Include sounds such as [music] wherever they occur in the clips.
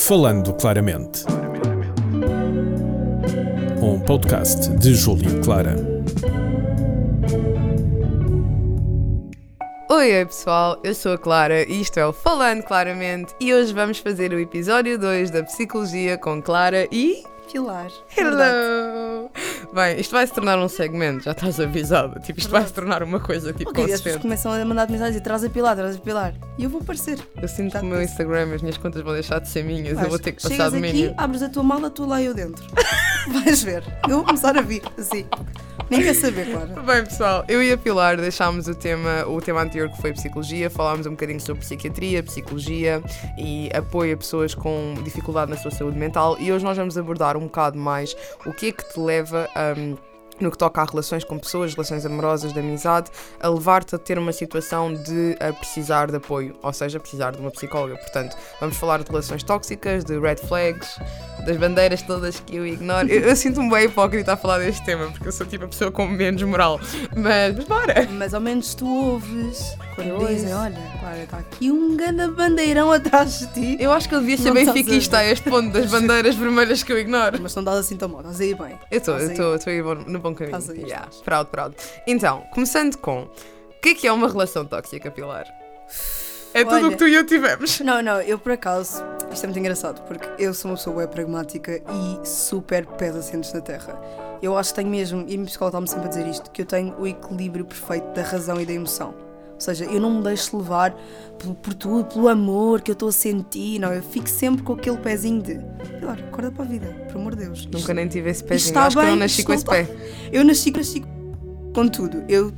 Falando Claramente. Um podcast de Júlio Clara. Oi, pessoal, eu sou a Clara e isto é o Falando Claramente e hoje vamos fazer o episódio 2 da Psicologia com Clara e. Pilar. Hello! Bem, isto vai se tornar um segmento, já estás avisada. Tipo, isto vai se tornar uma coisa tipo Ok, as pessoas consistente. começam a mandar mensagens e traz a Pilar, traz a Pilar. E eu vou aparecer. Eu sinto Tá que o meu. Instagram e as minhas contas vão deixar de ser minhas, eu vou ter que passar domínio. aqui, abres a tua mala, estou lá eu dentro. [laughs] Vais ver. Eu vou começar a vir, assim. Nem quer saber, claro. [laughs] Bem, pessoal, eu e a Pilar deixámos o tema, o tema anterior que foi psicologia, falámos um bocadinho sobre psiquiatria, psicologia e apoio a pessoas com dificuldade na sua saúde mental e hoje nós vamos abordar um bocado mais o que é que te leva a. no que toca a relações com pessoas, relações amorosas, de amizade, a levar-te a ter uma situação de a precisar de apoio, ou seja, precisar de uma psicóloga. Portanto, vamos falar de relações tóxicas, de red flags, das bandeiras todas que eu ignoro. Eu, eu sinto-me bem hipócrita a falar deste tema, porque eu sou tipo a pessoa com menos moral. Mas, mas bora! Mas ao menos tu ouves quando Eu dizem: ouço. olha, Clara, está aqui um grande bandeirão atrás de ti. Eu acho que ele devia ser estás benfiquista a este ponto das bandeiras vermelhas que eu ignoro. Mas não dás assim tão mal, estás aí bem. Eu estou, eu Estás estou, estou aí bom- no bom caminho. Estás aí, Yeah, estás. proud, proud. Então, começando com, o que é que é uma relação tóxica, Pilar? É tudo o que tu e eu tivemos. Não, não, eu por acaso, isto é muito engraçado, porque eu sou uma pessoa bem pragmática e super pés assentos na terra. Eu acho que tenho mesmo, e a minha psicóloga está-me sempre a dizer isto, que eu tenho o equilíbrio perfeito da razão e da emoção. Ou seja, eu não me deixo levar por, por tudo, pelo amor que eu estou a sentir, não, eu fico sempre com aquele pezinho de, Pilar, acorda para a vida, por amor de Deus. Nunca nem tive esse pezinho. está Acho que eu não bem, nasci com esse pé. Eu nasci, nasci com tudo. Eu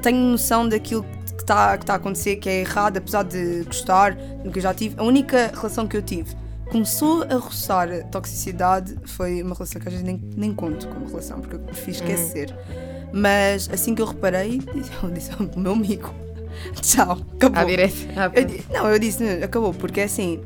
tenho noção daquilo que está que tá a acontecer, que é errado, apesar de gostar do que eu já tive. A única relação que eu tive começou a roçar a toxicidade foi uma relação que às vezes nem, nem conto como relação, porque eu prefiro esquecer. Mas assim que eu reparei, eu [laughs] disse ao meu amigo: [laughs] tchau, acabou. À direita. À Eu não, eu disse, "Não, acabou, porque é assim,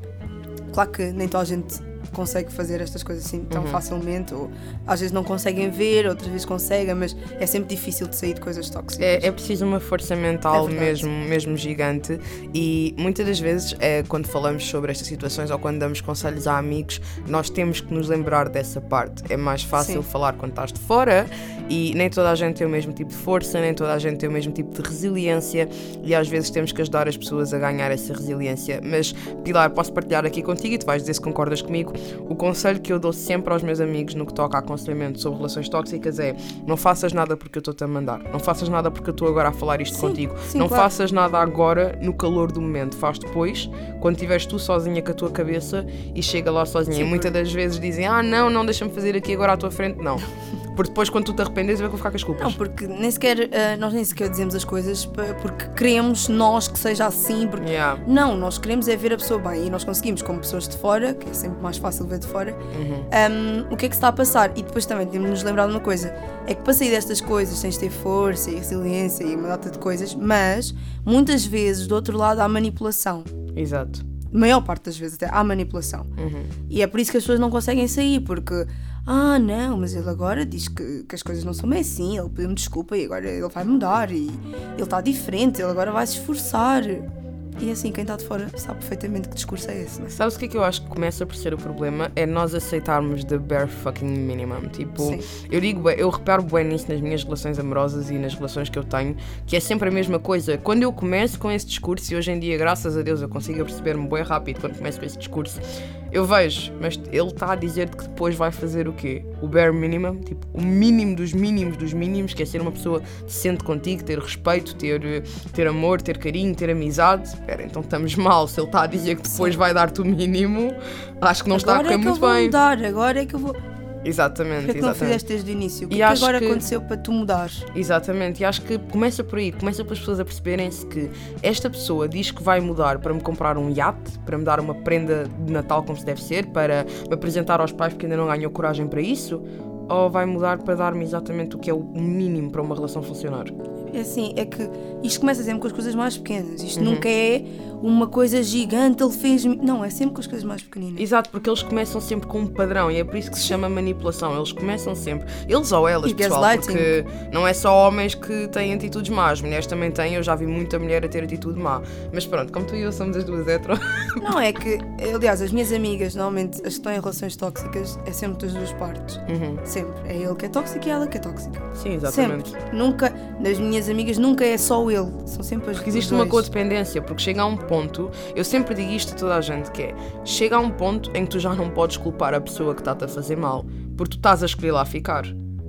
claro que nem toda a gente consegue fazer estas coisas assim Uhum. tão facilmente, ou às vezes não conseguem ver, outras vezes conseguem, mas é sempre difícil de sair de coisas tóxicas. É, é preciso uma força mental É mesmo, mesmo gigante e muitas das vezes é, quando falamos sobre estas situações ou quando damos conselhos a amigos, nós temos que nos lembrar dessa parte. É mais fácil Sim. falar quando estás de fora e nem toda a gente tem o mesmo tipo de força, nem toda a gente tem o mesmo tipo de resiliência e às vezes temos que ajudar as pessoas a ganhar essa resiliência. Mas Pilar, posso partilhar aqui contigo e tu vais dizer se concordas comigo. O conselho que eu dou sempre aos meus amigos no que toca a aconselhamento sobre relações tóxicas é não faças nada porque eu estou-te a mandar. Não faças nada porque eu estou agora a falar isto Sim, contigo. sim, não claro. faças nada agora no calor do momento. Faz depois, quando estiveres tu sozinha com a tua cabeça e chega lá sozinha. Sim, e muitas das vezes dizem, ah não, não, deixa-me fazer aqui agora à tua frente. Não. [laughs] Porque depois quando tu te arrependes eu vou ficar com as culpas. Não, porque nem sequer, ah, nós nem sequer dizemos as coisas porque queremos nós que seja assim, porque Yeah. Não, nós queremos é ver a pessoa bem e nós conseguimos, como pessoas de fora, que é sempre mais fácil ver de fora, um, o que é que se está a passar. E depois também temos de nos lembrar de uma coisa: é que para sair destas coisas tens de ter força e resiliência e uma data de coisas, mas muitas vezes do outro lado há manipulação. Exato. Maior parte das vezes até há manipulação. Uhum. E é por isso que as pessoas não conseguem sair, porque. Ah, não, mas ele agora diz que, que as coisas não são bem assim, ele pediu-me desculpa e agora ele vai mudar e ele está diferente, ele agora vai se esforçar. E assim, quem está de fora sabe perfeitamente que discurso é esse, né? Sabes o que é que eu acho que começa por ser o problema? É nós aceitarmos the bare fucking minimum. Tipo, Sim. eu digo, eu reparo bem nisso nas minhas relações amorosas e nas relações que eu tenho, que é sempre a mesma coisa. Quando eu começo com esse discurso, e hoje em dia, graças a Deus, eu consigo perceber-me bem rápido quando começo com esse discurso, eu vejo, mas ele está a dizer que depois vai fazer o quê? O bare minimum, tipo, o mínimo dos mínimos dos mínimos, que é ser uma pessoa decente contigo, ter respeito, ter, ter amor, ter carinho, ter amizade. Espera, então estamos mal. Se ele está a dizer que depois vai dar-te o mínimo, acho que não está a agora correr é que muito eu vou bem. mudar, agora é que eu vou. Exatamente, Por que é que não fizeste desde o início? O que E é que agora que- aconteceu para tu mudar? Exatamente, e acho que começa por aí, começa pelas pessoas a perceberem-se que esta pessoa diz que vai mudar para me comprar um iate, para me dar uma prenda de Natal como se deve ser, para me apresentar aos pais porque ainda não ganhou coragem para isso, ou vai mudar para dar-me exatamente o que é o mínimo para uma relação funcionar. É assim, é que isto começa sempre com as coisas mais pequenas. Isto Uhum. nunca é uma coisa gigante, ele fez. Não, é sempre com as coisas mais pequeninas. Exato, porque eles começam sempre com um padrão e é por isso que se chama manipulação. Eles começam sempre, eles ou elas, E pessoal, porque não é só homens que têm atitudes más, mulheres também têm. Eu já vi muita mulher a ter atitude má. Mas pronto, como tu e eu somos as duas hetero, [laughs] Não, é que, aliás, as minhas amigas, normalmente, as que estão em relações tóxicas, é sempre das duas partes. Uhum. Sempre. É ele que é tóxico e ela que é tóxica. sim, exatamente. Sempre. Nunca, das minhas amigas, nunca é só ele. São sempre as Porque existe os uma dois. codependência, porque chega a um ponto, eu sempre digo isto a toda a gente, que é, chega a um ponto em que tu já não podes culpar a pessoa que está-te a fazer mal, porque tu estás a escolher lá ficar.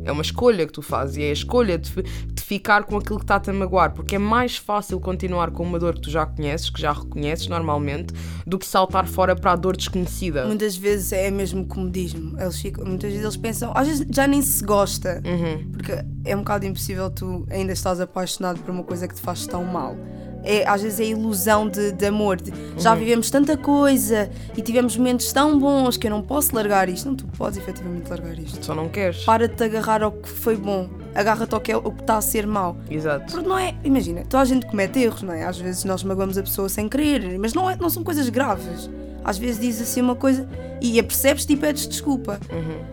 É uma escolha que tu fazes e é a escolha de, de ficar com aquilo que está-te a magoar, porque é mais fácil continuar com uma dor que tu já conheces, que já reconheces normalmente, do que saltar fora para a dor desconhecida. Muitas vezes é mesmo comodismo. Eles ficam, muitas vezes eles pensam, às vezes já nem se gosta, Uhum. porque é um bocado impossível tu ainda estás apaixonado por uma coisa que te faz tão mal. É, às vezes é a ilusão de, de amor, de já Uhum. vivemos tanta coisa e tivemos momentos tão bons que eu não posso largar isto. Não, tu podes efetivamente largar isto. Só não queres. Para de te agarrar ao que foi bom, agarra-te ao que, é, que está a ser mau. Exato. Porque não é, imagina, toda a gente comete erros, não é? Às vezes nós magoamos a pessoa sem querer, mas não, é, não são coisas graves. Às vezes dizes assim uma coisa e apercebes-te e pedes desculpa.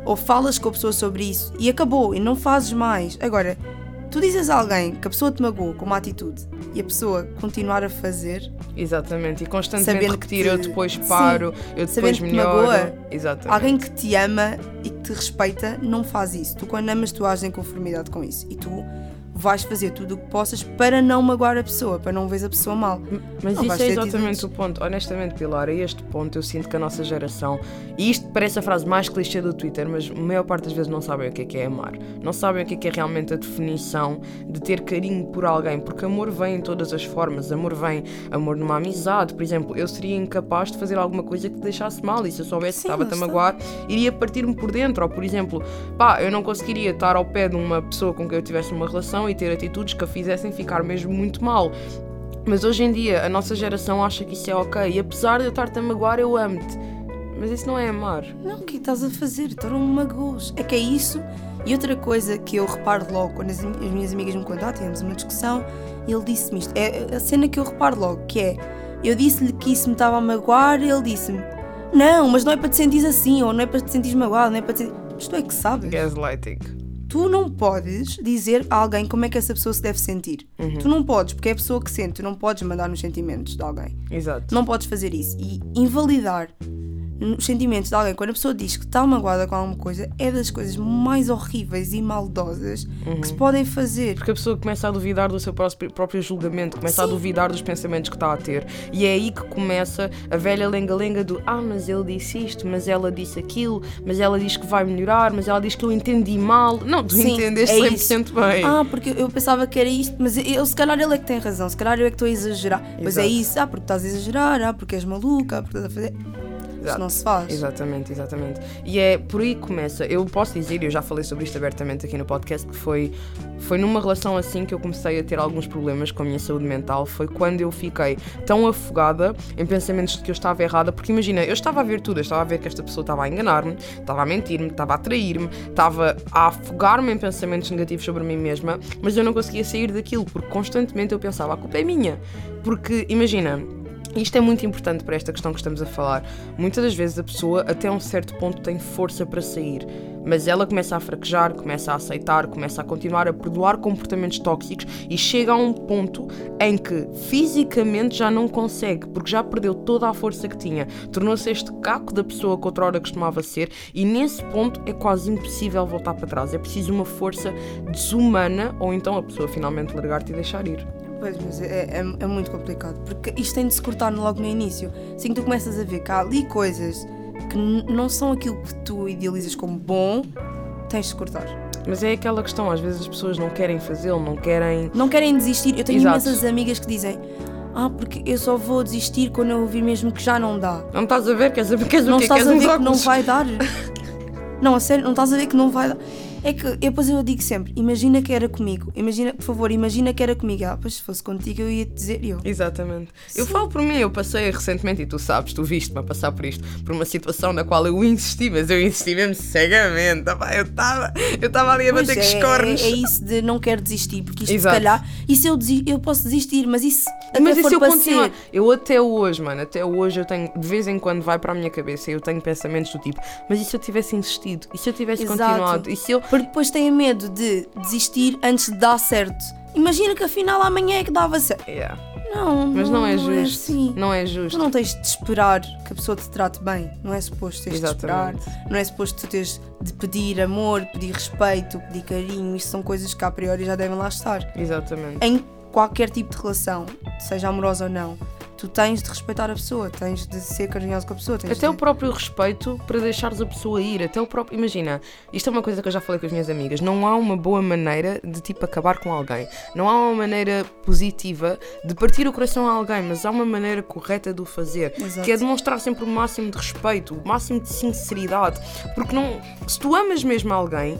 Ou falas com a pessoa sobre isso e acabou, e não fazes mais. Agora, tu dizes a alguém que a pessoa te magoou com uma atitude e a pessoa continuar a fazer, Exatamente. E constantemente Sabendo que repetir, eu te- depois Sim. paro, eu Sabendo depois que melhoro. magoa. Exatamente. alguém que te ama e que te respeita não faz isso. Tu, quando amas, tu ages em conformidade com isso. E tu vais fazer tudo o que possas para não magoar a pessoa, para não veres a pessoa mal. Mas Não isso é exatamente o ponto. Honestamente, Pilar, a este ponto eu sinto que a nossa geração, e isto parece a frase mais clichê do Twitter, mas a maior parte das vezes não sabem o que é que é amar. Não sabem o que é que é realmente a definição de ter carinho por alguém, porque amor vem em todas as formas. Amor vem, amor numa amizade, por exemplo, eu seria incapaz de fazer alguma coisa que te deixasse mal, e se eu soubesse que estava-te a magoar, iria partir-me por dentro. Ou, por exemplo, pá, eu não conseguiria estar ao pé de uma pessoa com quem eu tivesse uma relação e ter atitudes que a fizessem ficar mesmo muito mal. Mas hoje em dia a nossa geração acha que isso é ok. E apesar de eu estar-te a magoar, eu amo-te. Mas isso não é amar. Não, o que é que estás a fazer? Tu não me magoas. É que é isso. E outra coisa que eu reparo logo quando as, as minhas amigas me contam, ah, tivemos uma discussão e ele disse-me isto. É a cena que eu reparo logo, que é eu disse-lhe que isso me estava a magoar e ele disse-me não, mas não é para te sentires assim, ou não é para te sentires magoado, não é para te sentir... Mas tu é que sabes. Gaslighting. Tu não podes dizer a alguém como é que essa pessoa se deve sentir. Tu não podes, porque é a pessoa que sente, tu não podes mandar nos sentimentos de alguém. Exato. Não podes fazer isso. E invalidar os sentimentos de alguém quando a pessoa diz que está magoada com alguma coisa é das coisas mais horríveis e maldosas que se podem fazer. Porque a pessoa começa a duvidar do seu próprio julgamento, começa a Sim. duvidar dos pensamentos que está a ter. E é aí que começa a velha lenga-lenga do ah, mas ele disse isto, mas ela disse aquilo, mas ela diz que vai melhorar, mas ela diz que eu entendi mal. Não, tu Sim, entendeste é 100% bem. Ah, porque eu pensava que era isto, mas eu, se calhar ele é que tem razão, se calhar eu é que estou a exagerar. Mas é Exato. isso, ah, porque estás a exagerar, ah, porque és maluca, ah, porque estás a fazer. Isso Exato. não se faz. Exatamente, exatamente. E é por aí que começa. Eu posso dizer, e eu já falei sobre isto abertamente aqui no podcast, que foi, foi numa relação assim que eu comecei a ter alguns problemas com a minha saúde mental. Foi quando eu fiquei tão afogada em pensamentos de que eu estava errada, porque imagina, eu estava a ver tudo, eu estava a ver que esta pessoa estava a enganar-me, estava a mentir-me, estava a trair-me, estava a afogar-me em pensamentos negativos sobre mim mesma, mas eu não conseguia sair daquilo, porque constantemente eu pensava, a culpa é minha. Porque, imagina, isto é muito importante para esta questão que estamos a falar. Muitas das vezes a pessoa, até um certo ponto, tem força para sair, mas ela começa a fraquejar, começa a aceitar, começa a continuar a perdoar comportamentos tóxicos e chega a um ponto em que fisicamente já não consegue, porque já perdeu toda a força que tinha. Tornou-se este caco da pessoa que outrora costumava ser, e nesse ponto é quase impossível voltar para trás. É preciso uma força desumana, ou então a pessoa finalmente largar-te e deixar ir. Pois, mas é, é, é muito complicado, porque isto tem de se cortar logo no início. Assim que tu começas a ver que há ali coisas que não são aquilo que tu idealizas como bom, tens de cortar. Mas é aquela questão, às vezes as pessoas não querem fazê-lo, não querem. Não querem desistir. Eu tenho Exato. imensas amigas que dizem: Ah, porque eu só vou desistir quando eu ouvir mesmo que já não dá. Não estás a ver? Queres, queres Não o quê? estás Queres a ver que não vai dar. [laughs] Não, a sério, não estás a ver que não vai dar. É que eu, depois eu digo sempre: imagina que era comigo, imagina, por favor, imagina que era comigo. Ah, pois se fosse contigo eu ia te dizer eu. Exatamente. Eu falo por mim, eu passei recentemente, e tu sabes, tu viste-me a passar por isto, por uma situação na qual eu insisti, mas eu insisti mesmo cegamente. Opá, eu estava eu tava ali a Pois bater é, com os cornos. é, é isso de não quero desistir, porque isto Exato. se calhar, isso eu, eu posso desistir, mas isso até Mas e se eu ser. Eu até hoje, mano, até hoje eu tenho, de vez em quando vai para a minha cabeça, eu tenho pensamentos do tipo, mas e se eu tivesse insistido? E se eu tivesse Exato. continuado? E se eu. Porque depois têm medo de desistir antes de dar certo. Imagina que afinal amanhã é que dava certo. Yeah. Não, Mas não é não justo. assim. Não é Tu justo. não tens de esperar que a pessoa te trate bem. Não é suposto teres de esperar. Exatamente. Não é suposto tu teres de pedir amor, pedir respeito, pedir carinho. Isto são coisas que a priori já devem lá estar. Exatamente. Em qualquer tipo de relação, seja amorosa ou não, tu tens de respeitar a pessoa, tens de ser carinhoso com a pessoa. Tens Até de... o próprio respeito para deixares a pessoa ir, até o próprio. Imagina, isto é uma coisa que eu já falei com as minhas amigas. Não há uma boa maneira de tipo acabar com alguém. Não há uma maneira positiva de partir o coração a alguém, mas há uma maneira correta de o fazer. Exato. Que é demonstrar sempre o máximo de respeito, o máximo de sinceridade. Porque não. Se tu amas mesmo alguém.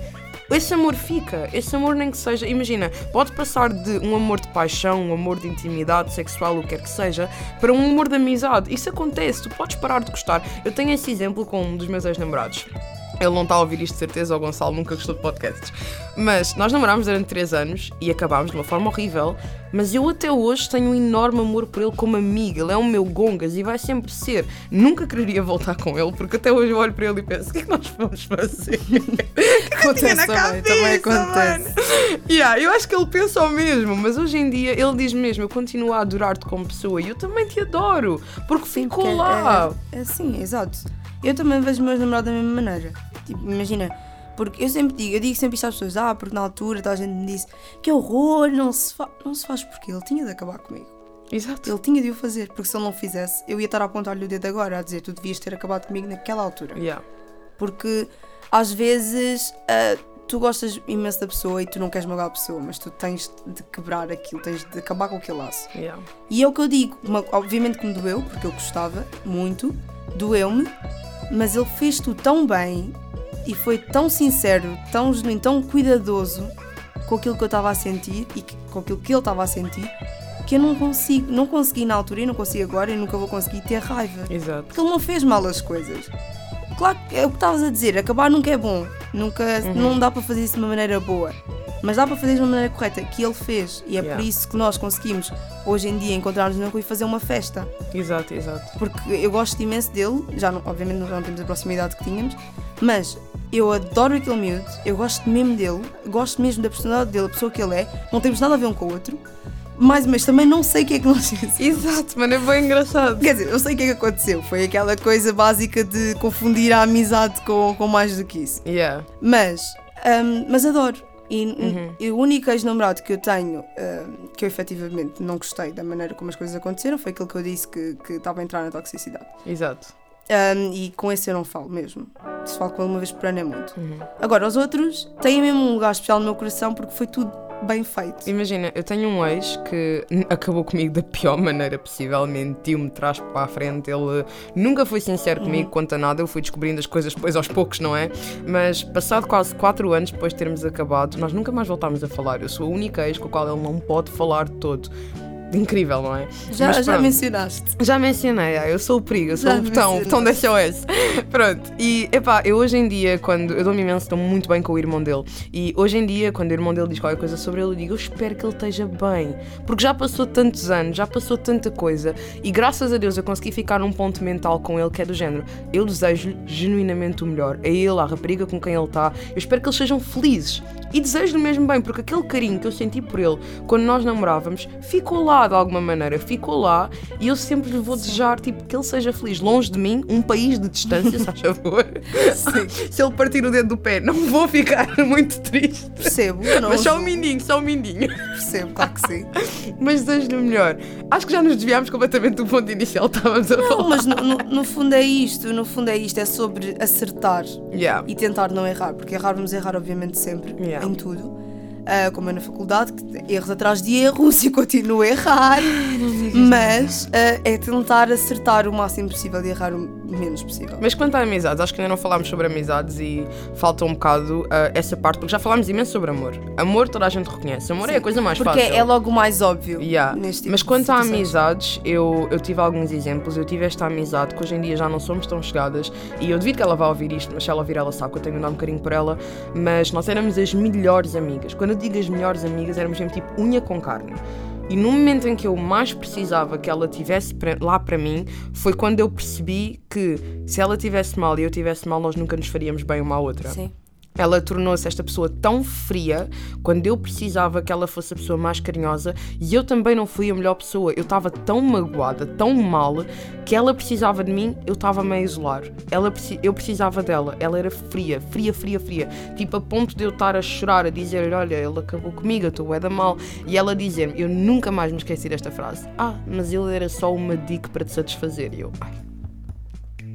Esse amor fica, esse amor nem que seja, imagina, pode passar de um amor de paixão, um amor de intimidade sexual, o que quer que seja, para um amor de amizade. Isso acontece, tu podes parar de gostar. Eu tenho esse exemplo com um dos meus ex-namorados. Ele não está a ouvir isto de certeza, o Gonçalo nunca gostou de podcasts. Mas nós namorámos durante 3 anos e acabámos de uma forma horrível. Mas eu até hoje tenho um enorme amor por ele como amigo. Ele é o meu gongas e vai sempre ser. Nunca quereria voltar com ele, porque até hoje eu olho para ele e penso: o que é que nós vamos fazer? [laughs] Acontece na também, também cabeça, acontece. mano. Yeah, eu acho que ele pensa o mesmo, mas hoje em dia ele diz mesmo: eu continuo a adorar-te como pessoa e eu também te adoro, porque ficou Porque lá. É, é assim, exato. Eu também vejo meus namorados da mesma maneira. Tipo, imagina, porque eu sempre digo, eu digo sempre isto às pessoas, ah, porque na altura toda a gente me disse que horror, não se, fa não se faz porque ele tinha de acabar comigo. Exato. Ele tinha de o fazer, porque se ele não fizesse, eu ia estar a apontar-lhe o dedo agora, a dizer, tu devias ter acabado comigo naquela altura. Yeah. Porque às vezes ah, tu gostas imenso da pessoa e tu não queres magoar a pessoa, mas tu tens de quebrar aquilo, tens de acabar com aquele laço. Yeah. E é o que eu digo, uma- obviamente que me doeu, porque eu gostava muito, doeu-me, mas ele fez tudo tão bem e foi tão sincero, tão genuíno, tão cuidadoso com aquilo que eu estava a sentir e com aquilo que ele estava a sentir, que eu não consigo, não consegui na altura e não consigo agora e nunca vou conseguir ter raiva. Exato. Porque ele não fez mal as coisas. Claro que é o que estavas a dizer, acabar nunca é bom. Nunca, Não dá para fazer isso de uma maneira boa. Mas dá para fazer de uma maneira correta, que ele fez. E é Yeah. por isso que nós conseguimos, hoje em dia, encontrar-nos na rua e fazer uma festa. Exato, exato. Porque eu gosto imenso dele, já não, obviamente nós não temos a proximidade que tínhamos, mas eu adoro aquele miúdo, eu gosto mesmo dele, gosto mesmo da personalidade dele, a pessoa que ele é, não temos nada a ver um com o outro. Mais mas também não sei o que é que nós [laughs] fizemos. Exato, mano, é bem engraçado. Quer dizer, eu sei o que é que aconteceu. Foi aquela coisa básica de confundir a amizade com, com mais do que isso. Yeah. Mas, hum, mas adoro. E, Uhum. e o único ex-namorado que eu tenho, hum, que eu efetivamente não gostei da maneira como as coisas aconteceram, foi aquilo que eu disse que que estava a entrar na toxicidade. Exato. Hum, e com esse eu não falo mesmo. Se falo com ele uma vez por ano é muito. Uhum. Agora, os outros têm mesmo um lugar especial no meu coração porque foi tudo bem feito. Imagina, eu tenho um ex que acabou comigo da pior maneira possível, mentiu-me trás para a frente, ele nunca foi sincero comigo quanto a nada, eu fui descobrindo as coisas depois aos poucos, não é? Mas passado quase 4 anos depois de termos acabado, nós nunca mais voltámos a falar. Eu sou a única ex com a qual ele não pode falar de todo. Incrível, não é? Já, Mas já pronto. mencionaste. Já mencionei, ah, eu sou o perigo, eu sou Já o botão, o botão da SOS. Pronto, e epá, eu hoje em dia, quando eu dou-me imenso, estou muito bem com o irmão dele. E hoje em dia, quando o irmão dele diz qualquer coisa sobre ele, eu digo, eu espero que ele esteja bem. Porque já passou tantos anos, já passou tanta coisa. E graças a Deus eu consegui ficar num ponto mental com ele que é do género. Eu desejo-lhe genuinamente o melhor. A ele, à rapariga com quem ele está. Eu espero que eles sejam felizes. E desejo-lhe mesmo bem, porque aquele carinho que eu senti por ele quando nós namorávamos ficou lá de alguma maneira, ficou lá e eu sempre lhe vou desejar tipo, que ele seja feliz, longe de mim, um país de distância, [laughs] se faz favor. [laughs] Se ele partir o dedo do pé, não vou ficar [laughs] muito triste. Percebo. Não Mas só um mindinho, só um mindinho. Percebo, claro que sim. Mas desejo-lhe o melhor. Acho que já nos desviámos completamente do ponto inicial que estávamos a Não, falar. mas no, no- no fundo é isto, no fundo é isto, é sobre acertar Yeah. e tentar não errar, porque errar vamos errar obviamente sempre, Yeah. Em tudo. ah, como é na faculdade, que erros atrás de erros [laughs] e continuo a errar. Mas ah, é tentar acertar o máximo possível e errar o menos possível. Mas quanto a amizades, acho que ainda não falámos sobre amizades e falta um bocado ah, essa parte, porque já falámos imenso sobre amor. Amor toda a gente reconhece. Amor é a coisa mais Porque fácil. é logo o mais óbvio. Yeah. neste tipo Mas quanto a amizades, eu, eu tive alguns exemplos. Eu tive esta amizade que hoje em dia já não somos tão chegadas. E eu devido que ela vá ouvir isto, mas se ela ouvir, ela sabe que eu tenho de dar um carinho por ela. Mas nós éramos as melhores amigas. Quando eu digo as melhores amigas, éramos mesmo tipo unha com carne. E no momento em que eu mais precisava que ela tivesse lá para mim, foi quando eu percebi que se ela tivesse mal e eu tivesse mal, nós nunca nos faríamos bem uma à outra. Sim. Ela tornou-se esta pessoa tão fria quando eu precisava que ela fosse a pessoa mais carinhosa e eu também não fui a melhor pessoa. Eu estava tão magoada, tão mal, que ela precisava de mim, eu estava-me a isolar. Ela, eu precisava dela, ela era fria, fria, fria, fria. Tipo, a ponto de eu estar a chorar, a dizer: Olha, ele acabou comigo, eu estou é da mal. E ela dizer-me: Eu nunca mais me esqueci desta frase. Ah, mas ele era só uma dica para te satisfazer. E eu, ai,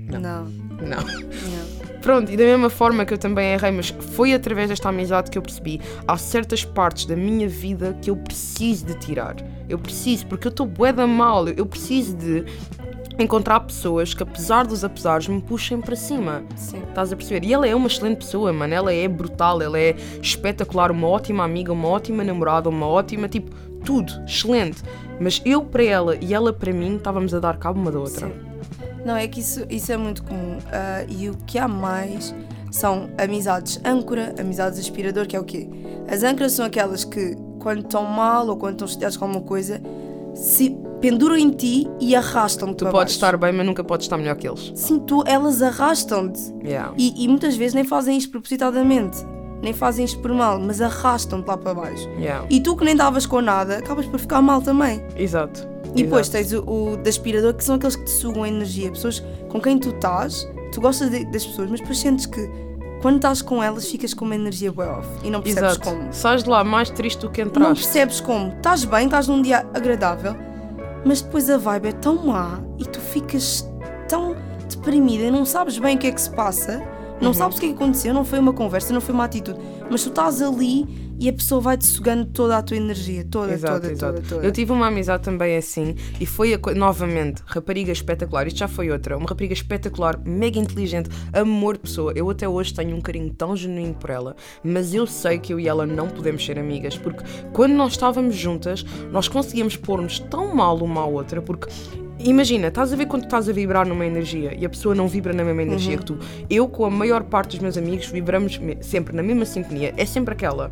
Não. não. não. Pronto, e da mesma forma que eu também errei, mas foi através desta amizade que eu percebi. Há certas partes da minha vida que eu preciso de tirar. Eu preciso, porque eu estou bué da mal. Eu preciso de encontrar pessoas que, apesar dos apesares, me puxem para cima. Sim. Estás a perceber? E ela é uma excelente pessoa, mano. Ela é brutal, ela é espetacular, uma ótima amiga, uma ótima namorada, uma ótima, tipo, tudo, excelente. Mas eu para ela e ela para mim estávamos a dar cabo uma da outra. Sim. Não, é que isso, isso é muito comum. Ah, e o que há mais são amizades âncora, amizades aspirador, que é o quê? As âncoras são aquelas que, quando estão mal ou quando estão chateadas com alguma coisa, se penduram em ti e arrastam-te Tu podes estar bem, mas nunca podes estar melhor que eles. Sim, tu, elas arrastam-te. Yeah. E, e muitas vezes nem fazem isto propositadamente. Nem fazem isto por mal, mas arrastam-te lá para baixo. Yeah. E tu que nem davas com nada, acabas por ficar mal também. Exato. E depois tens o, o de aspirador, que são aqueles que te sugam a energia. Pessoas com quem tu estás, tu gostas de- das pessoas, mas depois sentes que quando estás com elas ficas com uma energia way off. E não percebes Exato. como. Sais de lá mais triste do que Não entraste. percebes como. Estás bem, estás num dia agradável, mas depois a vibe é tão má e tu ficas tão deprimida e não sabes bem o que é que se passa, não Uhum. sabes o que é que aconteceu, não foi uma conversa, não foi uma atitude, mas tu estás ali e a pessoa vai-te sugando toda a tua energia, toda, Exato, toda, exato. toda, toda. Eu tive uma amizade também assim e foi a novamente rapariga espetacular. Isto já foi outra, uma rapariga espetacular, mega inteligente, amor de pessoa. Eu até hoje tenho um carinho tão genuíno por ela, mas eu sei que eu e ela não podemos ser amigas porque quando nós estávamos juntas, nós conseguíamos pôr-nos tão mal uma à outra porque Imagina, estás a ver quando estás a vibrar numa energia e a pessoa não vibra na mesma energia que tu. Eu, com a maior parte dos meus amigos, vibramos sempre na mesma sintonia. É sempre aquela.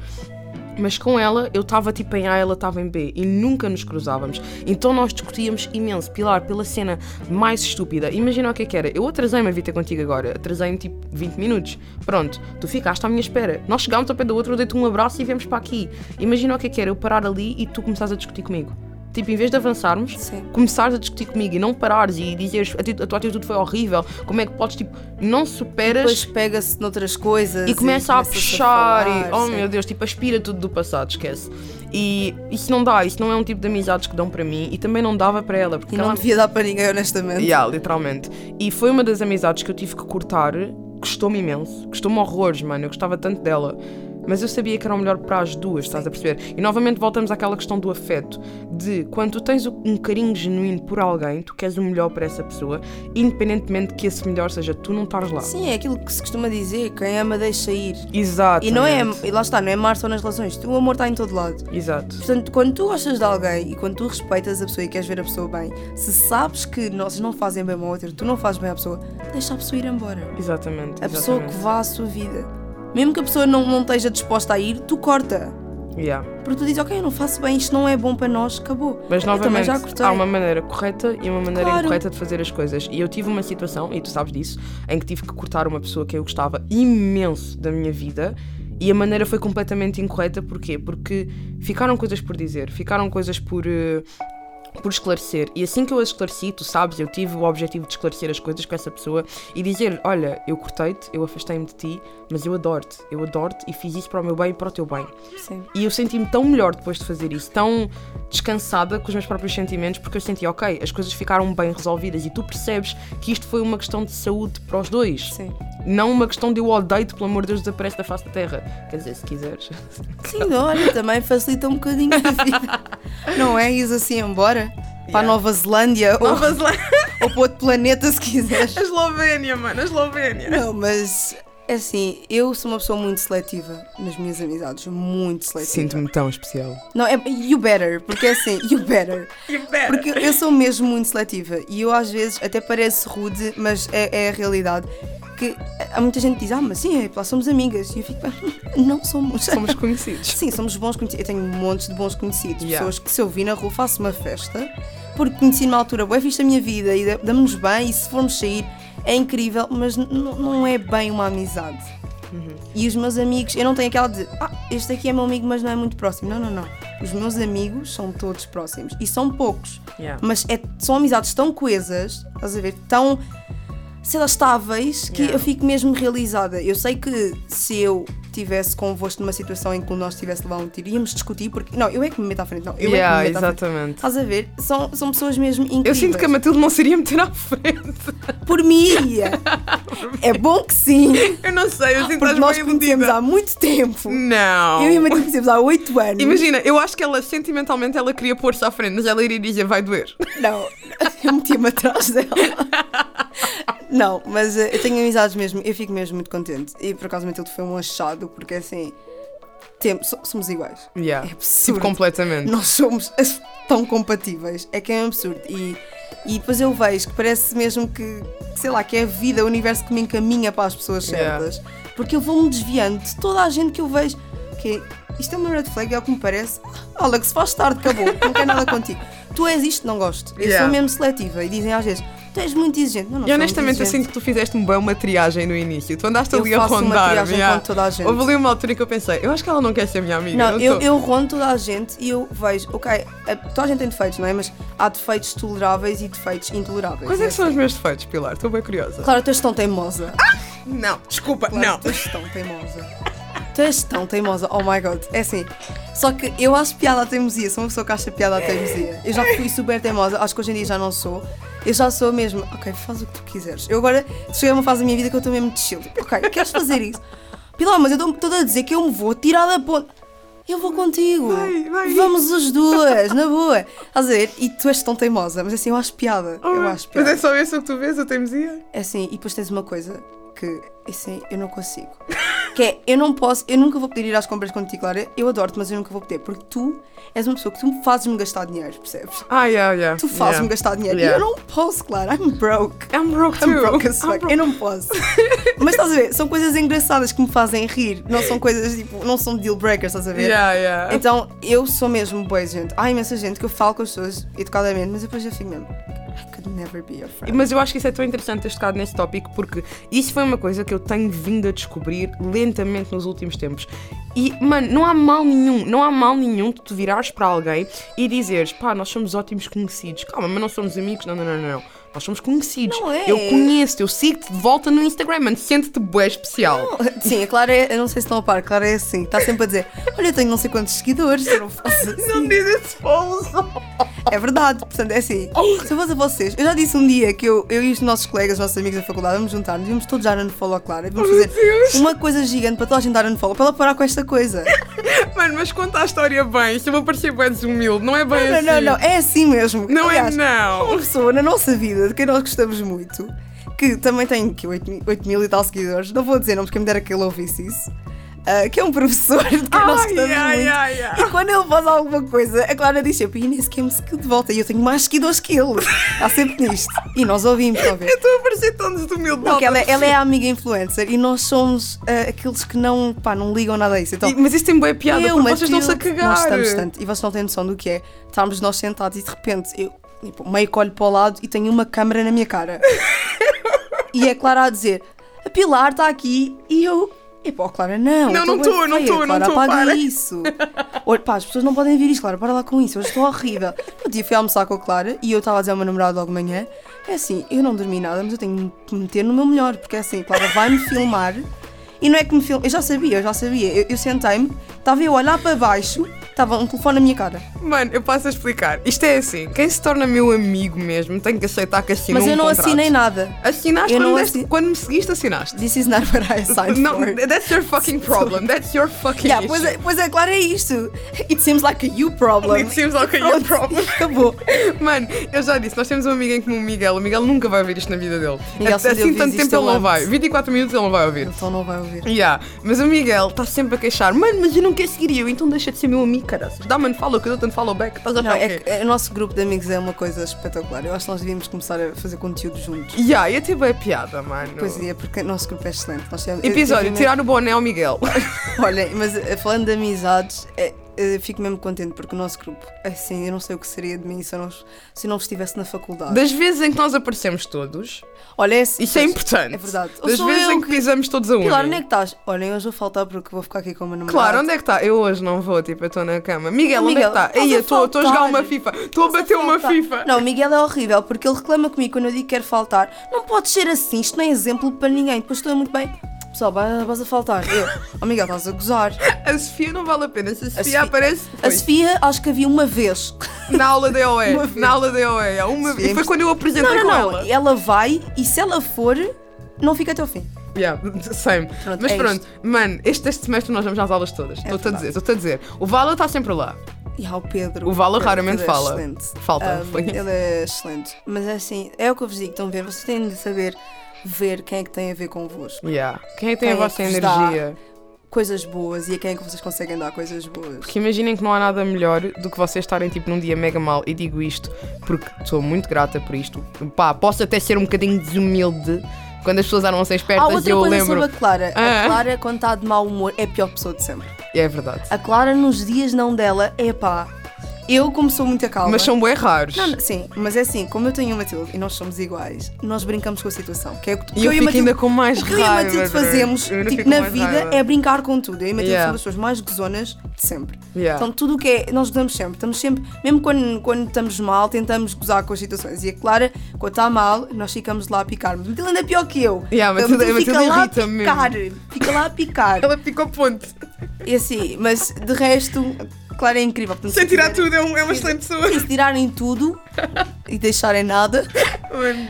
Mas com ela, eu estava tipo em A, ela estava em B e nunca nos cruzávamos. Então nós discutíamos imenso, Pilar, pela cena mais estúpida. Imagina o que é que era. Eu atrasei-me a vir ter contigo agora. Atrasei-me tipo 20 minutos. Pronto, tu ficaste à minha espera. Nós chegámos ao pé do outro, eu dei-te um abraço e viemos para aqui. Imagina o que é que era eu parar ali e tu começares a discutir comigo. Tipo, em vez de avançarmos, Sim. começares a discutir comigo e não parares e dizeres a, a tua atitude foi horrível, como é que podes, tipo, não superas Depois pega-se noutras coisas e começa a começa-se puxar falar, e, oh sim. meu Deus, tipo, aspira tudo do passado, esquece. E isso não dá, isso não é um tipo de amizades que dão para mim e também não dava para ela, porque E não ela. devia dar para ninguém, honestamente. Yeah, literalmente. E foi uma das amizades que eu tive que cortar, custou-me imenso, custou-me horrores, mano, eu gostava tanto dela. Mas eu sabia que era o melhor para as duas, estás a perceber? E novamente voltamos àquela questão do afeto. De quando tu tens um carinho genuíno por alguém, tu queres o melhor para essa pessoa, independentemente de que esse melhor seja tu não estares lá. Sim, é aquilo que se costuma dizer, quem ama deixa ir. Exato. E não é, e lá está, não é amar só nas relações, o amor está em todo lado. Exato. Portanto, quando tu gostas de alguém e quando tu respeitas a pessoa e queres ver a pessoa bem, se sabes que vocês não fazem bem uma outra, tu não fazes bem à pessoa, deixa a pessoa ir embora. Exatamente. A pessoa que exatamente. vá à sua vida. Mesmo que a pessoa não, não esteja disposta a ir, tu corta. Yeah. Porque tu dizes, ok, eu não faço bem, isto não é bom para nós, acabou. Mas novamente, há uma maneira correta e uma maneira Claro. incorreta de fazer as coisas. E eu tive uma situação, e tu sabes disso, em que tive que cortar uma pessoa que eu gostava imenso da minha vida. E a maneira foi completamente incorreta, porquê? Porque ficaram coisas por dizer, ficaram coisas por. eh, por esclarecer. E assim que eu as esclareci, tu sabes, eu tive o objetivo de esclarecer as coisas com essa pessoa e dizer: Olha, eu cortei-te, eu afastei-me de ti, mas eu adoro-te, eu adoro-te e fiz isso para o meu bem e para o teu bem. Sim. E eu senti-me tão melhor depois de fazer isso, tão descansada com os meus próprios sentimentos, porque eu senti, ok, as coisas ficaram bem resolvidas e tu percebes que isto foi uma questão de saúde para os dois. Sim. Não uma questão de eu odeio-te, pelo amor de Deus, desaparece da face da terra. Quer dizer, se quiseres. Sim, olha, também facilita um bocadinho a vida. [laughs] Não é? Ires assim embora? Para a Yeah. Nova Zelândia ou, Nova Zelândia. [laughs] ou para outro planeta se quiseres. A Eslovénia, mano, a Eslovénia. Não, mas é assim, eu sou uma pessoa muito seletiva nas minhas amizades, muito seletiva. Sinto-me tão especial. Não, é you better, porque é assim, you better. [laughs] Porque eu sou mesmo muito seletiva e eu às vezes até parece rude, mas é, é a realidade. Que há muita gente que diz, ah, mas sim, é, lá somos amigas. E eu fico, não somos. Somos conhecidos. [laughs] Sim, somos bons conhecidos. Eu tenho montes de bons conhecidos. Yeah. Pessoas que se eu vi na rua faço uma festa, porque conheci numa altura, boa, fiz a minha vida e damos bem, e se formos sair é incrível, mas não é bem uma amizade. Uhum. E os meus amigos, eu não tenho aquela de, ah, este aqui é meu amigo, mas não é muito próximo. Não, não, não. Os meus amigos são todos próximos. E são poucos. Yeah. Mas é- são amizades tão coesas, estás a ver? Tão, lá, estáveis, que Yeah. eu fico mesmo realizada. Eu sei que se eu tivesse convosco numa situação em que nós tivesse levado um tiro, íamos discutir, porque. Não, eu é que me meto à frente, não. Eu Yeah, é que me meto à frente. exatamente. Estás a ver? São, são pessoas mesmo incríveis. Eu sinto que a Matilde não seria meter à frente. Por mim [laughs] é bom que sim. Eu não sei, eu sinto que Porque nós conhecemos há muito tempo. Não. Eu e a Matilde conhecemos há 8 anos. Imagina, eu acho que ela sentimentalmente ela queria pôr-se à frente, mas ela iria dizer vai doer. Não, eu metia-me atrás dela. [laughs] Não, mas eh, eu tenho amizades mesmo, eu fico mesmo muito contente. E por acaso Matilde foi um achado, porque assim, temos, so- somos iguais. Yeah. É absurdo. Tipo, completamente. Nós somos tão compatíveis. É que é um absurdo. E, e depois eu vejo que parece mesmo que, sei lá, que é a vida, o universo que me encaminha para as pessoas Yeah. certas. Porque eu vou-me desviando de toda a gente que eu vejo. Que isto é uma red flag, é o que me parece. Alex, faz tarde, acabou, não quero nada contigo. Tu és isto, não gosto. Eu Yeah. sou mesmo seletiva. E dizem às vezes, tu és muito exigente. Não, não E honestamente eu sinto que tu fizeste-me bem uma triagem no início. Tu andaste Eu ali a faço uma rondar. triagem yeah. com toda a gente. Houve ali uma altura que eu pensei, eu acho que ela não quer ser minha amiga. Não, eu, tô. eu rondo toda a gente e eu vejo, ok, toda a gente tem defeitos, não é? Mas há defeitos toleráveis e defeitos intoleráveis. Quais é que são os assim, meus defeitos, Pilar? Estou bem curiosa. Claro, tu és tão teimosa. Não, desculpa, Claro, não. Tu és tão teimosa. Tu és tão teimosa, oh my god. É assim, só que eu acho piada à teimosia, sou uma pessoa que acha piada à teimosia. Eu já fui super teimosa, acho que hoje em dia já não sou. Eu já sou mesmo, ok, faz o que tu quiseres. Eu agora cheguei a uma fase da minha vida que eu estou mesmo de chill. Tipo, ok, queres fazer isso? Pilar, mas eu estou a dizer que eu me vou tirar da ponte. Eu vou contigo. Vai, vai. Vamos as duas, na boa. Estás a ver? E tu és tão teimosa, mas assim, eu acho piada. eu acho Mas piada. é só isso que tu vês, a teimosia? É assim, e depois tens uma coisa que, assim, eu não consigo. [laughs] Que é, eu não posso, eu nunca vou poder ir às compras contigo, Clara. Eu adoro-te, mas eu nunca vou poder, porque tu és uma pessoa que tu me fazes-me gastar dinheiro, percebes? Ah, yeah, yeah. Tu fazes-me yeah. gastar dinheiro. Yeah. E eu não posso, Clara. I'm broke. I'm broke too. I'm broke as I'm fuck. Eu não posso. [laughs] Mas estás a ver? São coisas engraçadas que me fazem rir. Não são coisas tipo, não são deal breakers, estás a ver? Yeah, yeah. Então, eu sou mesmo boa gente. Há imensa gente que eu falo com as pessoas educadamente, mas depois eu fico mesmo. I could never be your friend. Mas eu acho que isso é tão interessante ter tocado nesse tópico porque isso foi uma coisa que eu tenho vindo a descobrir lentamente nos últimos tempos. E, mano, não há mal nenhum, não há mal nenhum de tu virares para alguém e dizeres, pá, nós somos ótimos conhecidos. Calma, mas não somos amigos. Não, não, não, não. Nós somos conhecidos. Não é. Eu conheço-te, eu sigo-te de volta no Instagram, mano. Sente-te bué especial. Sim, a Clara é, eu não sei se estão a par, a Clara é assim, está sempre a dizer: Olha, eu tenho não sei quantos seguidores, eu não faço assim. [laughs] Não diz esse. É verdade, portanto é assim. Se eu fosse a vocês, eu já disse um dia que eu, eu e os nossos colegas, os nossos amigos da faculdade, vamos juntar-nos, vamos todos dar unfollow à Clara e vamos fazer Deus. uma coisa gigante para toda a gente dar unfollow, para ela parar com esta coisa. [laughs] Mano, mas conta a história bem. Isto eu vou parecer bem desumilde. Não é bem Não, assim. não, não, é assim mesmo. Não é Aliás, não. Uma pessoa na nossa vida, de quem nós gostamos muito, que também tem que 8, mil- 8 mil e tal seguidores, não vou dizer nomes, quem me dera que ele ouvisse isso, ah, que é um professor de quem nós Ai, gostamos ai, muito. ai, ai. E quando ele faz alguma coisa, a Clara diz sempre, Inês, que me seguiu de volta. E eu tenho mais seguidores que ele. Está sempre nisto. E nós ouvimos, [laughs] ver? Eu estou a parecer tão desumilde. Não, que ela, ela é a amiga influencer e nós somos ah, aqueles que não, pá, não ligam nada a isso. Então, E- Mas isso tem boa piada, eu, porque vocês estão-se a cagar. Nós estamos tanto, e vocês não têm noção do que é. Estamos nós sentados e de repente eu tipo, meio que olho para o lado e tenho uma câmera na minha cara. [laughs] e é Clara a dizer: A Pilar está aqui e eu. Epá, Clara, não. Não, não tô, não tô, não tô, apaga para. isso. [laughs] Olha, pá, as pessoas não podem ver isto, Clara, para lá com isso. Hoje estou horrível. Um dia fui almoçar com a Clara e eu estava a dizer ao meu namorado logo de manhã: é assim, eu não dormi nada, mas eu tenho que me meter no meu melhor, porque é assim, a Clara vai-me filmar e não é que me filma. Eu já sabia, eu já sabia. Eu, eu sentei-me, estava eu a olhar para baixo, estava um telefone na minha cara. Mano, eu passo a explicar. Isto é assim, quem se torna meu amigo mesmo tem que aceitar que assinou Mas eu um não contrato. assinei nada. Assinaste Eu quando, não deste- quando me seguiste, assinaste. This is not what I signed Não, for. that's your fucking [laughs] problem. That's your fucking Yeah, issue. pois, é, pois é, claro, é isto. It seems like a you problem. It seems like a you problem. [laughs] Acabou. Mano, eu já disse, nós temos um amigo em comum, o Miguel. O Miguel nunca vai ouvir isto na vida dele. Miguel, dia assim tanto tempo ele não vai. amo-te. 24 minutos ele não vai ouvir. Então não vai ouvir. Yeah. Mas o Miguel está sempre a queixar, mano, mas eu não quero seguir eu, então deixa de ser meu amigo, caraças. Dá, mano, fala que eu tanto follow back. Estás a Não, achar é o quê? o nosso grupo de amigos é uma coisa espetacular. Eu acho que nós devíamos começar a fazer conteúdo juntos. Yeah, ia ter bem piada, mano. Pois é, porque o nosso grupo é excelente. Nós Episódio, eu- eu- tirar o boné ao Miguel. [laughs] Olha, mas eh, falando de amizades, é, eh, fico mesmo contente porque o nosso grupo, assim, eu não sei o que seria de mim se eu não, se eu não estivesse na faculdade. Das vezes em que nós aparecemos todos, Olha, é, assim, isso é importante. É verdade. Das vezes em que pisamos todos a unha. Pilar, onde é que estás? Olhem, hoje vou faltar porque vou ficar aqui com o meu namorado. Claro, onde é que está? Eu hoje não vou, tipo, eu estou na cama. Miguel, Oh, onde Miguel, é que está? estás Ei, a eu estou a jogar uma FIFA. Estou a bater uma. FIFA. Não, o Miguel é horrível porque ele reclama comigo quando eu digo que quero faltar. Não pode ser assim, isto não é exemplo para ninguém. Depois estou muito bem. Pessoal, vai- vais a faltar. Eu, oh Miguel, estás a gozar. [laughs] A Sofia não vale a pena. Se a Sofia, Sofia- aparece A foi, Sofia, acho que havia uma vez. [laughs] na aula da [laughs] vez. Na aula da há Uma... Sim. E foi quando eu apresentei Não, com não, não. ela. Ela vai e se ela for, não fica até ao fim. Yeah, same. Pronto, Mas é pronto, mano, este, este semestre nós vamos às aulas todas. Estou-te a verdade. dizer, estou-te a dizer. O Vala está sempre lá. E há o Pedro. O Vala raramente é fala. Excelente. Falta, Um, foi. ele é excelente. Mas é assim, é o que eu vos digo, estão a ver, vocês têm de saber ver quem é que tem a ver convosco. Yeah. Quem é que tem Quem a é vossa dá? energia? Coisas boas e a quem é que vocês conseguem dar coisas boas. Porque imaginem que não há nada melhor do que vocês estarem tipo num dia mega mal. E digo isto porque sou muito grata por isto. Pá, posso até ser um bocadinho desumilde quando as pessoas eram a ser Há espertas e outra eu coisa lembro. sobre a Clara. Ah. A Clara, quando está de mau humor, é a pior pessoa de sempre. É verdade. A Clara, nos dias não dela, é pá. Eu, como sou muito calma. Mas são bem raros. Não, não, sim, mas é assim, como eu tenho a Matilde e nós somos iguais, nós brincamos com a situação. Que é o que, E eu fico a Matilde- ainda com mais o que eu e a Matilde Bruno. fazemos Eu tipo, na vida raiva. é brincar com tudo. Eu e a Matilde Yeah. somos as pessoas mais gozonas de sempre. Yeah. Então tudo o que é. Nós gozamos sempre. Estamos sempre. Mesmo quando, quando estamos mal, tentamos gozar com as situações. E a Clara, quando está mal, nós ficamos lá a picar. Mas a Matilde ainda é pior que eu. Yeah, a Matilde- a fica Matilde lá a picar. Fica lá a picar. [laughs] Ela ficou ponte. E assim, mas de resto, Clara é incrível. Portanto, Sem se tirar quiserem- tudo, é, um- é uma excelente pessoa. se tirarem tudo e deixarem nada.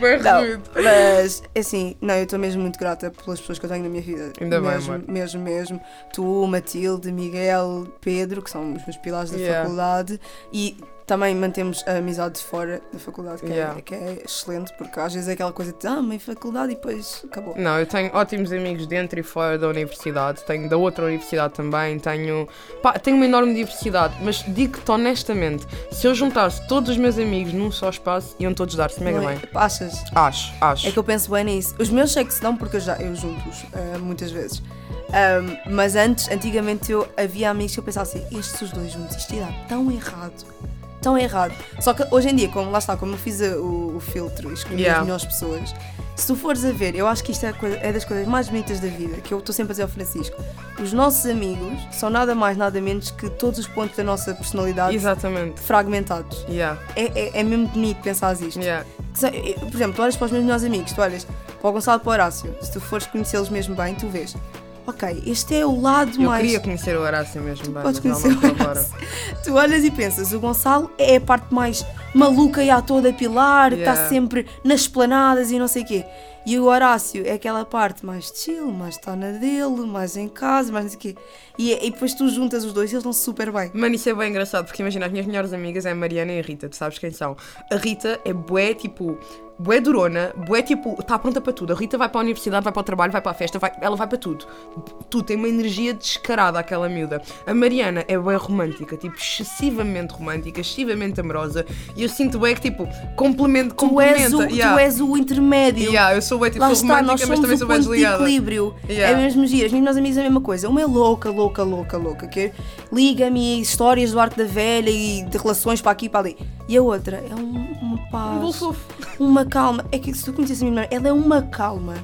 Bem Não, mas assim, não, eu estou mesmo muito grata pelas pessoas que eu tenho na minha vida. Ainda bem, mesmo, amor. mesmo, mesmo. Tu, Matilde, Miguel, Pedro, que são os meus pilares da Yeah. faculdade e também mantemos a amizade fora da faculdade, que, Yeah. é, que é excelente, porque às vezes é aquela coisa de ah, meio faculdade e depois acabou. Não, eu tenho ótimos amigos dentro e fora da universidade. Tenho da outra universidade também. Tenho. Pá, tenho uma enorme diversidade. Mas digo-te honestamente: se eu juntasse todos os meus amigos num só espaço, iam todos dar-se mega Não é? bem. Achas? Acho, acho. É que eu penso bem nisso. Os meus sei que se não, porque eu já eu juntos ah, muitas vezes. Ahm, mas antes, antigamente eu havia amigos que eu pensava assim, estes os dois juntos, isto dar tão errado. Tão errado. Só que hoje em dia, como lá está, como eu fiz o, o filtro e escolhi Yeah. as melhores pessoas, se tu fores a ver, eu acho que isto é, coisa- é das coisas mais bonitas da vida, que eu estou sempre a dizer ao Francisco. Os nossos amigos são nada mais, nada menos que todos os pontos da nossa personalidade Exatamente. fragmentados. Yeah, É, é, é mesmo bonito pensar isto. yeah. Por exemplo, tu olhas para os meus melhores amigos, tu olhas para o Gonçalo e para o Horácio, se tu fores conhecê-los mesmo bem, tu vês, ok, este é o lado Eu mais. queria conhecer o Horácio mesmo bem. Podes conhecer o. Horácio. Tu olhas e pensas, o Gonçalo é a parte mais maluca e à toda pilar, está Yeah. sempre nas esplanadas e não sei o quê. E o Horácio é aquela parte mais chill, mais está na dele, mais em casa, mais não sei o quê. E, e depois tu juntas os dois e eles estão super bem. Mano, isso é bem engraçado porque imagina, as minhas melhores amigas é a Mariana e a Rita, tu sabes quem são? A Rita é bué, tipo, bué durona, bué, tipo, está pronta para tudo. A Rita vai para a universidade, vai para o trabalho, vai para a festa, vai- ela vai para tudo. Tudo, tem uma energia descarada aquela miúda. A Mariana é bué romântica, tipo, excessivamente romântica, excessivamente amorosa e eu sinto bué que, tipo, complemento, Tu és, complementa. o, yeah. tu és o intermédio. Yeah, eu sou bué, tipo, Lá sou está, nós romântica, mas também sou de desligada. equilíbrio. Yeah. É mesmo giro. As minhas melhores amigas é a mesma coisa. Uma é louca, louca, louca, louca. Que liga-me histórias do arco da velha e de relações para aqui e para ali. E a outra é um, uma Um paz, bolo fofo. Uma calma. É que se tu conheces a minha irmã, ela é uma calma.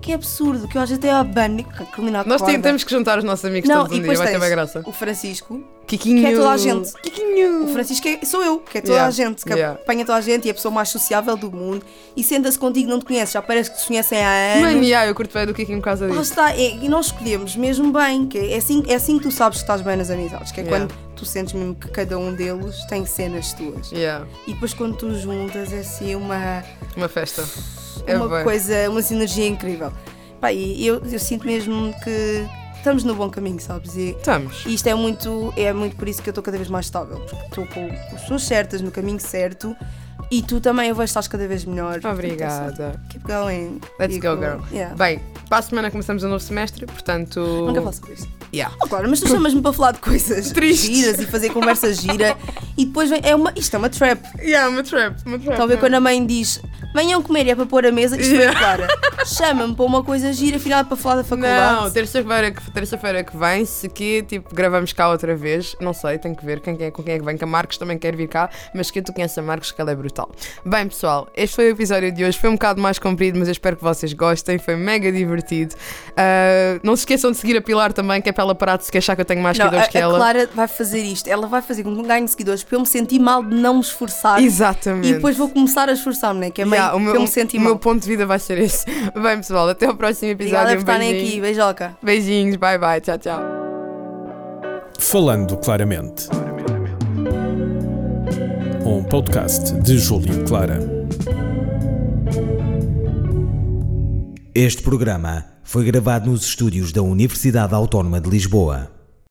Que que é absurdo, que eu vezes até abano. Carolina Nós tem- temos que juntar os nossos amigos Não, todos um dia, vai ter bem graça. o Francisco, Kikinho. que é toda a gente. Kikinho. O Francisco é- sou eu, que é toda Yeah, a gente, que yeah. apanha toda a gente e é a pessoa mais sociável do mundo e senta-se contigo, não te conhece, já parece que te conhecem há anos. Mano, yeah, eu curto bem do Kikinho por causa Lá disso. está, é- e nós escolhemos mesmo bem, que é assim, é assim que tu sabes que estás bem nas amizades, que é Yeah. quando tu sentes mesmo que cada um deles tem cenas tuas. Yeah, E depois quando tu juntas é assim uma, uma festa. É uma bem. coisa, uma sinergia incrível. Pá, e eu, eu sinto mesmo que estamos no bom caminho, sabes? E, Estamos. e isto é muito, é muito por isso que eu estou cada vez mais estável, porque estou com as pessoas certas, no caminho certo, e tu também eu vejo estás cada vez melhor. Obrigada. Keep going. Let's E go, girl. Yeah. Bem, para a semana começamos um novo semestre, portanto. Nunca falo sobre isso. Yeah. Oh, claro, mas tu chamas-me para falar de coisas [laughs] Tristes. giras e fazer conversa gira e depois vem, é uma, isto é uma trap. Yeah, uma trap. Uma trap. Estão a ver quando a mãe diz venham comer é para pôr a mesa, isto foi clara. Chama-me para uma coisa gira, afinal é para falar da faculdade. Não, terça-feira que, terça que vem, se que tipo, gravamos cá outra vez, não sei, tenho que ver quem, é- com quem é que vem, que a Marcos também quer vir cá, mas que tu conheces a Marcos, que ela é brutal. Bem, pessoal, este foi o episódio de hoje, foi um bocado mais comprido, mas eu espero que vocês gostem, foi mega divertido. Ah, não se esqueçam de seguir a Pilar também, que é para ela parar de se queixar que eu tenho mais Não, a, seguidores que a ela. Clara vai fazer isto, ela vai fazer com que eu ganhe seguidores para eu me sentir mal de não me esforçar Exatamente. e depois vou começar a esforçar-me, né? que é meio Yeah, o meu, eu me o mal. meu ponto de vida vai ser esse. [laughs] Bem, pessoal, até ao próximo Obrigada episódio. por Um estarem beijinho. aqui, beijoca. Beijinhos, bye bye, tchau, tchau. Falando Claramente. Um podcast de Júlio Clara. Este programa foi gravado nos estúdios da Universidade Autónoma de Lisboa.